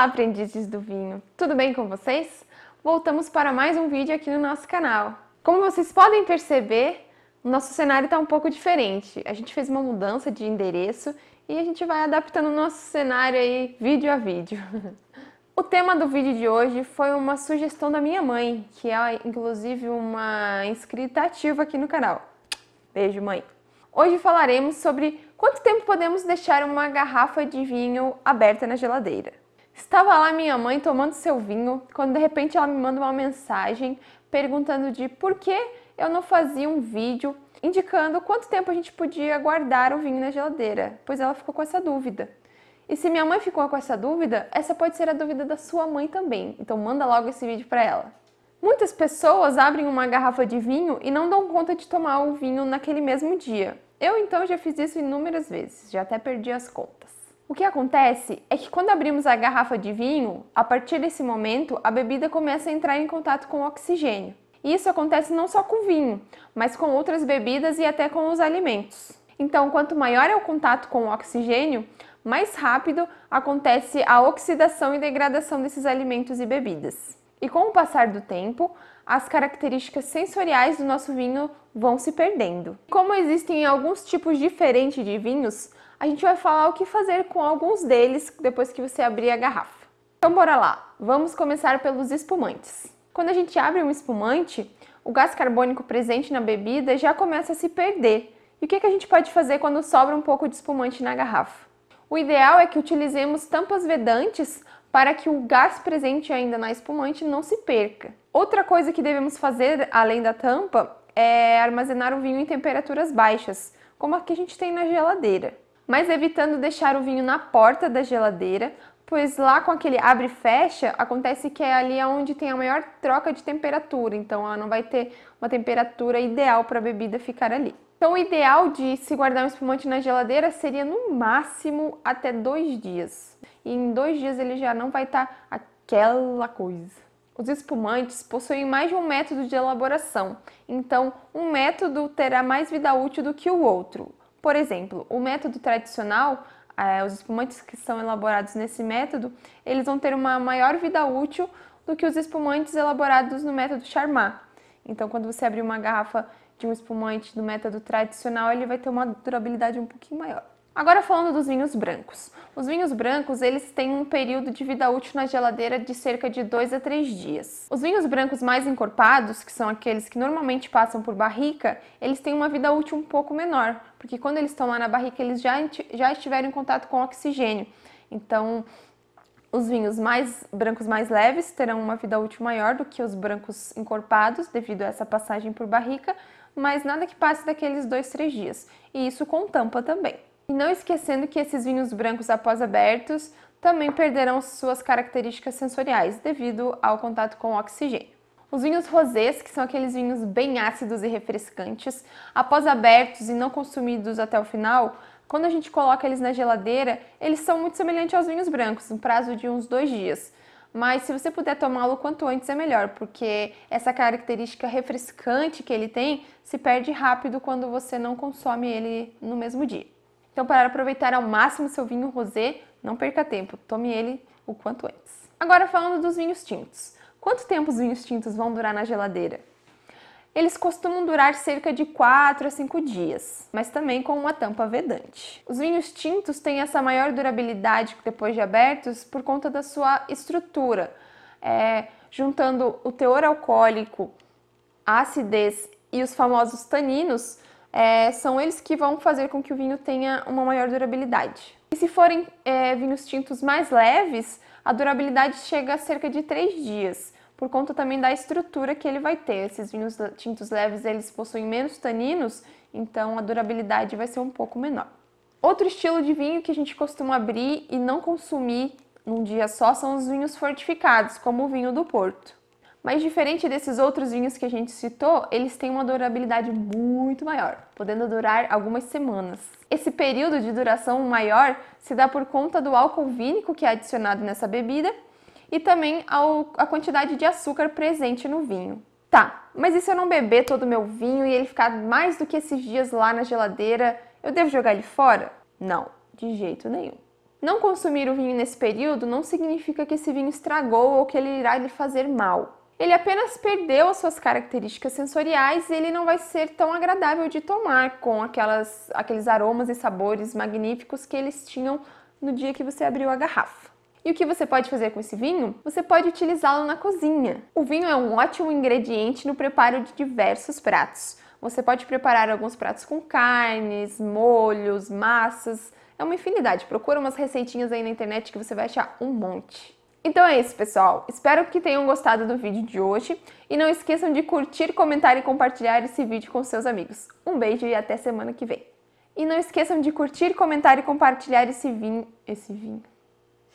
Olá, aprendizes do vinho! Tudo bem com vocês? Voltamos para mais um vídeo aqui no nosso canal. Como vocês podem perceber, o nosso cenário está um pouco diferente. A gente fez uma mudança de endereço e a gente vai adaptando o nosso cenário aí vídeo a vídeo. O tema do vídeo de hoje foi uma sugestão da minha mãe, que é inclusive uma inscrita ativa aqui no canal. Beijo, mãe! Hoje falaremos sobre quanto tempo podemos deixar uma garrafa de vinho aberta na geladeira. Estava lá minha mãe tomando seu vinho, quando de repente ela me manda uma mensagem perguntando de por que eu não fazia um vídeo indicando quanto tempo a gente podia guardar o vinho na geladeira, pois ela ficou com essa dúvida. E se minha mãe ficou com essa dúvida, essa pode ser a dúvida da sua mãe também. Então manda logo esse vídeo para ela. Muitas pessoas abrem uma garrafa de vinho e não dão conta de tomar o vinho naquele mesmo dia. Eu então já fiz isso inúmeras vezes, já até perdi as contas. O que acontece é que quando abrimos a garrafa de vinho, a partir desse momento a bebida começa a entrar em contato com o oxigênio. E isso acontece não só com vinho, mas com outras bebidas e até com os alimentos. Então, quanto maior é o contato com o oxigênio, mais rápido acontece a oxidação e degradação desses alimentos e bebidas. E com o passar do tempo, as características sensoriais do nosso vinho vão se perdendo. Como existem alguns tipos diferentes de vinhos, a gente vai falar o que fazer com alguns deles depois que você abrir a garrafa. Então bora lá, vamos começar pelos espumantes. Quando a gente abre um espumante, o gás carbônico presente na bebida já começa a se perder. E o que, que a gente pode fazer quando sobra um pouco de espumante na garrafa? O ideal é que utilizemos tampas vedantes para que o gás presente ainda na espumante não se perca. Outra coisa que devemos fazer, além da tampa, é armazenar o vinho em temperaturas baixas, como a que a gente tem na geladeira. Mas evitando deixar o vinho na porta da geladeira, pois lá com aquele abre e fecha, acontece que é ali onde tem a maior troca de temperatura, então ela não vai ter uma temperatura ideal para a bebida ficar ali. Então, o ideal de se guardar um espumante na geladeira seria no máximo até dois dias. E em dois dias ele já não vai estar tá aquela coisa. Os espumantes possuem mais de um método de elaboração, então um método terá mais vida útil do que o outro. Por exemplo, o método tradicional, é, os espumantes que são elaborados nesse método, eles vão ter uma maior vida útil do que os espumantes elaborados no método Charmat. Então, quando você abrir uma garrafa de um espumante do método tradicional, ele vai ter uma durabilidade um pouquinho maior. Agora falando dos vinhos brancos. Os vinhos brancos, eles têm um período de vida útil na geladeira de cerca de 2 a 3 dias. Os vinhos brancos mais encorpados, que são aqueles que normalmente passam por barrica, eles têm uma vida útil um pouco menor, porque quando eles estão lá na barrica, eles já, já estiveram em contato com oxigênio. Então, os vinhos mais brancos mais leves terão uma vida útil maior do que os brancos encorpados, devido a essa passagem por barrica, mas nada que passe daqueles dois, três dias. E isso com tampa também. E não esquecendo que esses vinhos brancos após abertos também perderão suas características sensoriais devido ao contato com o oxigênio. Os vinhos rosés, que são aqueles vinhos bem ácidos e refrescantes, após abertos e não consumidos até o final, quando a gente coloca eles na geladeira, eles são muito semelhantes aos vinhos brancos, no prazo de uns dois dias mas se você puder tomá-lo quanto antes é melhor, porque essa característica refrescante que ele tem se perde rápido quando você não consome ele no mesmo dia. Então, para aproveitar ao máximo seu vinho rosé, não perca tempo, tome ele o quanto antes. Agora falando dos vinhos tintos. Quanto tempo os vinhos tintos vão durar na geladeira? Eles costumam durar cerca de 4 a 5 dias, mas também com uma tampa vedante. Os vinhos tintos têm essa maior durabilidade depois de abertos por conta da sua estrutura, é, juntando o teor alcoólico, a acidez e os famosos taninos, é, são eles que vão fazer com que o vinho tenha uma maior durabilidade. E se forem é, vinhos tintos mais leves, a durabilidade chega a cerca de 3 dias por conta também da estrutura que ele vai ter. Esses vinhos tintos leves, eles possuem menos taninos, então a durabilidade vai ser um pouco menor. Outro estilo de vinho que a gente costuma abrir e não consumir num dia só são os vinhos fortificados, como o vinho do Porto. Mas diferente desses outros vinhos que a gente citou, eles têm uma durabilidade muito maior, podendo durar algumas semanas. Esse período de duração maior se dá por conta do álcool vínico que é adicionado nessa bebida e também ao, a quantidade de açúcar presente no vinho. Tá, mas e se eu não beber todo o meu vinho e ele ficar mais do que esses dias lá na geladeira, eu devo jogar ele fora? Não, de jeito nenhum. Não consumir o vinho nesse período não significa que esse vinho estragou ou que ele irá lhe fazer mal. Ele apenas perdeu as suas características sensoriais e ele não vai ser tão agradável de tomar com aquelas, aqueles aromas e sabores magníficos que eles tinham no dia que você abriu a garrafa. E o que você pode fazer com esse vinho? Você pode utilizá-lo na cozinha. O vinho é um ótimo ingrediente no preparo de diversos pratos. Você pode preparar alguns pratos com carnes, molhos, massas, é uma infinidade. Procura umas receitinhas aí na internet que você vai achar um monte. Então é isso, pessoal. Espero que tenham gostado do vídeo de hoje e não esqueçam de curtir, comentar e compartilhar esse vídeo com seus amigos. Um beijo e até semana que vem. E não esqueçam de curtir, comentar e compartilhar esse vinho, esse vinho.